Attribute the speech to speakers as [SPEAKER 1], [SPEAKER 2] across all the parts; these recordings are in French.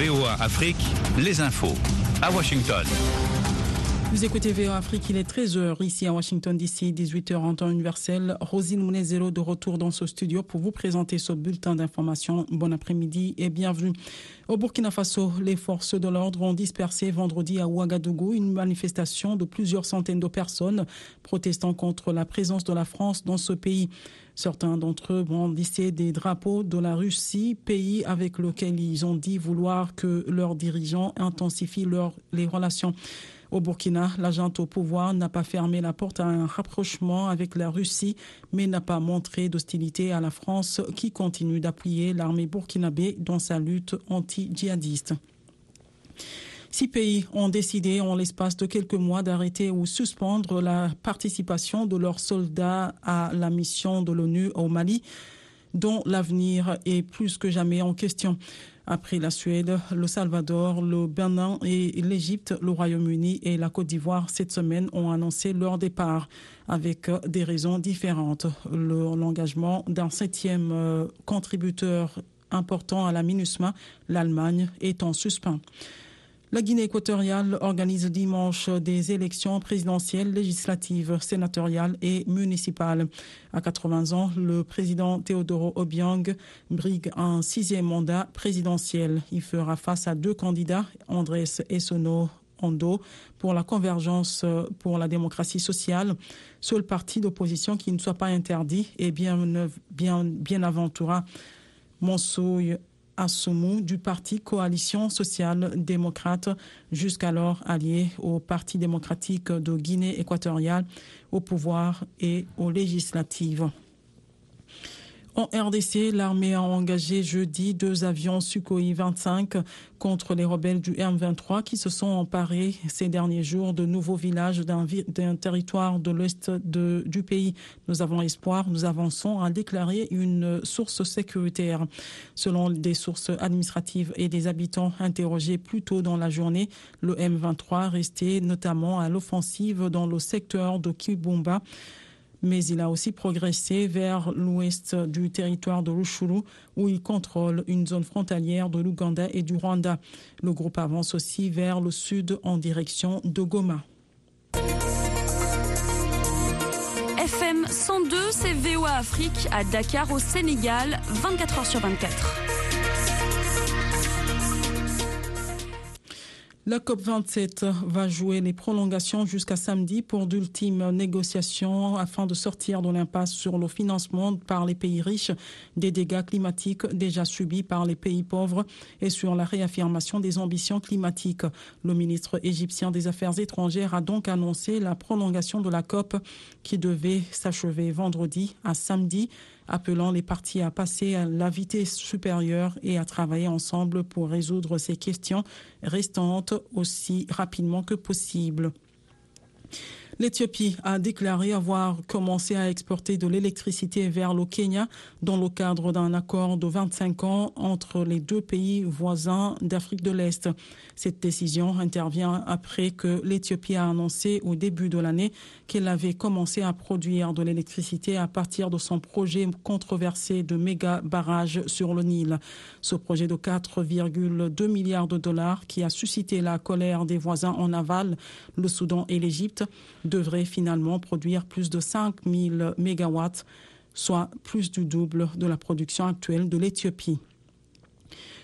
[SPEAKER 1] VOA Afrique, les infos. À Washington.
[SPEAKER 2] Vous écoutez VOA Afrique, il est 13h ici à Washington DC, 18h en temps universel. Rosine Mounezero de retour dans ce studio pour vous présenter ce bulletin d'information. Bon après-midi et bienvenue. Au Burkina Faso, les forces de l'ordre ont dispersé vendredi à Ouagadougou une manifestation de plusieurs centaines de personnes protestant contre la présence de la France dans ce pays. Certains d'entre eux brandissaient des drapeaux de la Russie, pays avec lequel ils ont dit vouloir que leurs dirigeants intensifient leur, les relations. Au Burkina, l'agent au pouvoir n'a pas fermé la porte à un rapprochement avec la Russie, mais n'a pas montré d'hostilité à la France qui continue d'appuyer l'armée burkinabé dans sa lutte anti-djihadiste. Six pays ont décidé en l'espace de quelques mois d'arrêter ou suspendre la participation de leurs soldats à la mission de l'ONU au Mali, dont l'avenir est plus que jamais en question. Après la Suède, le Salvador, le Bénin et l'Égypte, le Royaume-Uni et la Côte d'Ivoire cette semaine ont annoncé leur départ avec des raisons différentes. L'engagement d'un septième contributeur important à la MINUSMA, l'Allemagne, est en suspens. La Guinée équatoriale organise dimanche des élections présidentielles, législatives, sénatoriales et municipales. À 80 ans, le président Teodoro Obiang brigue un sixième mandat présidentiel. Il fera face à deux candidats, Andrés Essono Ondo pour la convergence pour la démocratie sociale, seul parti d'opposition qui ne soit pas interdit et bien, bien, bien Assoumou du parti Coalition sociale démocrate, jusqu'alors allié au Parti démocratique de Guinée équatoriale, au pouvoir et aux législatives. En RDC, l'armée a engagé jeudi deux avions Sukhoi 25 contre les rebelles du M23 qui se sont emparés ces derniers jours de nouveaux villages d'un territoire de l'ouest du pays. Nous avons espoir, nous avançons, a déclaré une source sécuritaire. Selon des sources administratives et des habitants interrogés plus tôt dans la journée, le M23 restait notamment à l'offensive dans le secteur de Kibumba mais il a aussi progressé vers l'ouest du territoire de Rushuru, où il contrôle une zone frontalière de l'Ouganda et du Rwanda. Le groupe avance aussi vers le sud en direction de Goma.
[SPEAKER 3] FM 102, c'est VOA Afrique à Dakar au Sénégal, 24 heures sur 24.
[SPEAKER 2] La COP27 va jouer les prolongations jusqu'à samedi pour d'ultimes négociations afin de sortir de l'impasse sur le financement par les pays riches des dégâts climatiques déjà subis par les pays pauvres et sur la réaffirmation des ambitions climatiques. Le ministre égyptien des Affaires étrangères a donc annoncé la prolongation de la COP qui devait s'achever vendredi à samedi appelant les partis à passer à la vitesse supérieure et à travailler ensemble pour résoudre ces questions restantes aussi rapidement que possible. L'Éthiopie a déclaré avoir commencé à exporter de l'électricité vers le Kenya dans le cadre d'un accord de 25 ans entre les deux pays voisins d'Afrique de l'Est. Cette décision intervient après que l'Éthiopie a annoncé au début de l'année qu'elle avait commencé à produire de l'électricité à partir de son projet controversé de méga barrage sur le Nil. Ce projet de 4,2 milliards de dollars qui a suscité la colère des voisins en aval, le Soudan et l'Égypte, devrait finalement produire plus de 5000 mégawatts, soit plus du double de la production actuelle de l'Éthiopie.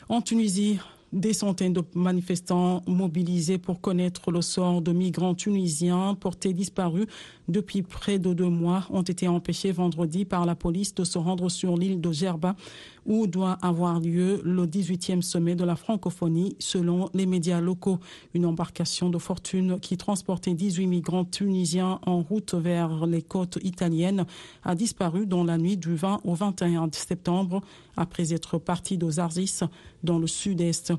[SPEAKER 2] En Tunisie, des centaines de manifestants mobilisés pour connaître le sort de migrants tunisiens portés disparus depuis près de deux mois ont été empêchés vendredi par la police de se rendre sur l'île de Gerba où doit avoir lieu le 18e sommet de la francophonie selon les médias locaux. Une embarcation de fortune qui transportait 18 migrants tunisiens en route vers les côtes italiennes a disparu dans la nuit du 20 au 21 septembre après être parti de Zarzis dans le sud-est.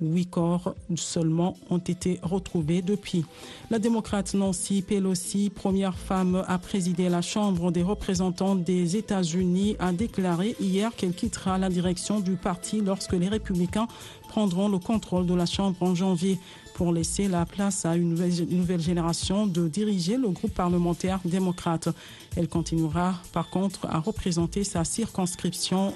[SPEAKER 2] Huit corps seulement ont été retrouvés depuis. La démocrate Nancy Pelosi, première femme à présider la Chambre des représentants des États-Unis, a déclaré hier qu'elle quittera la direction du parti lorsque les républicains prendront le contrôle de la Chambre en janvier pour laisser la place à une nouvelle génération de diriger le groupe parlementaire démocrate. Elle continuera par contre à représenter sa circonscription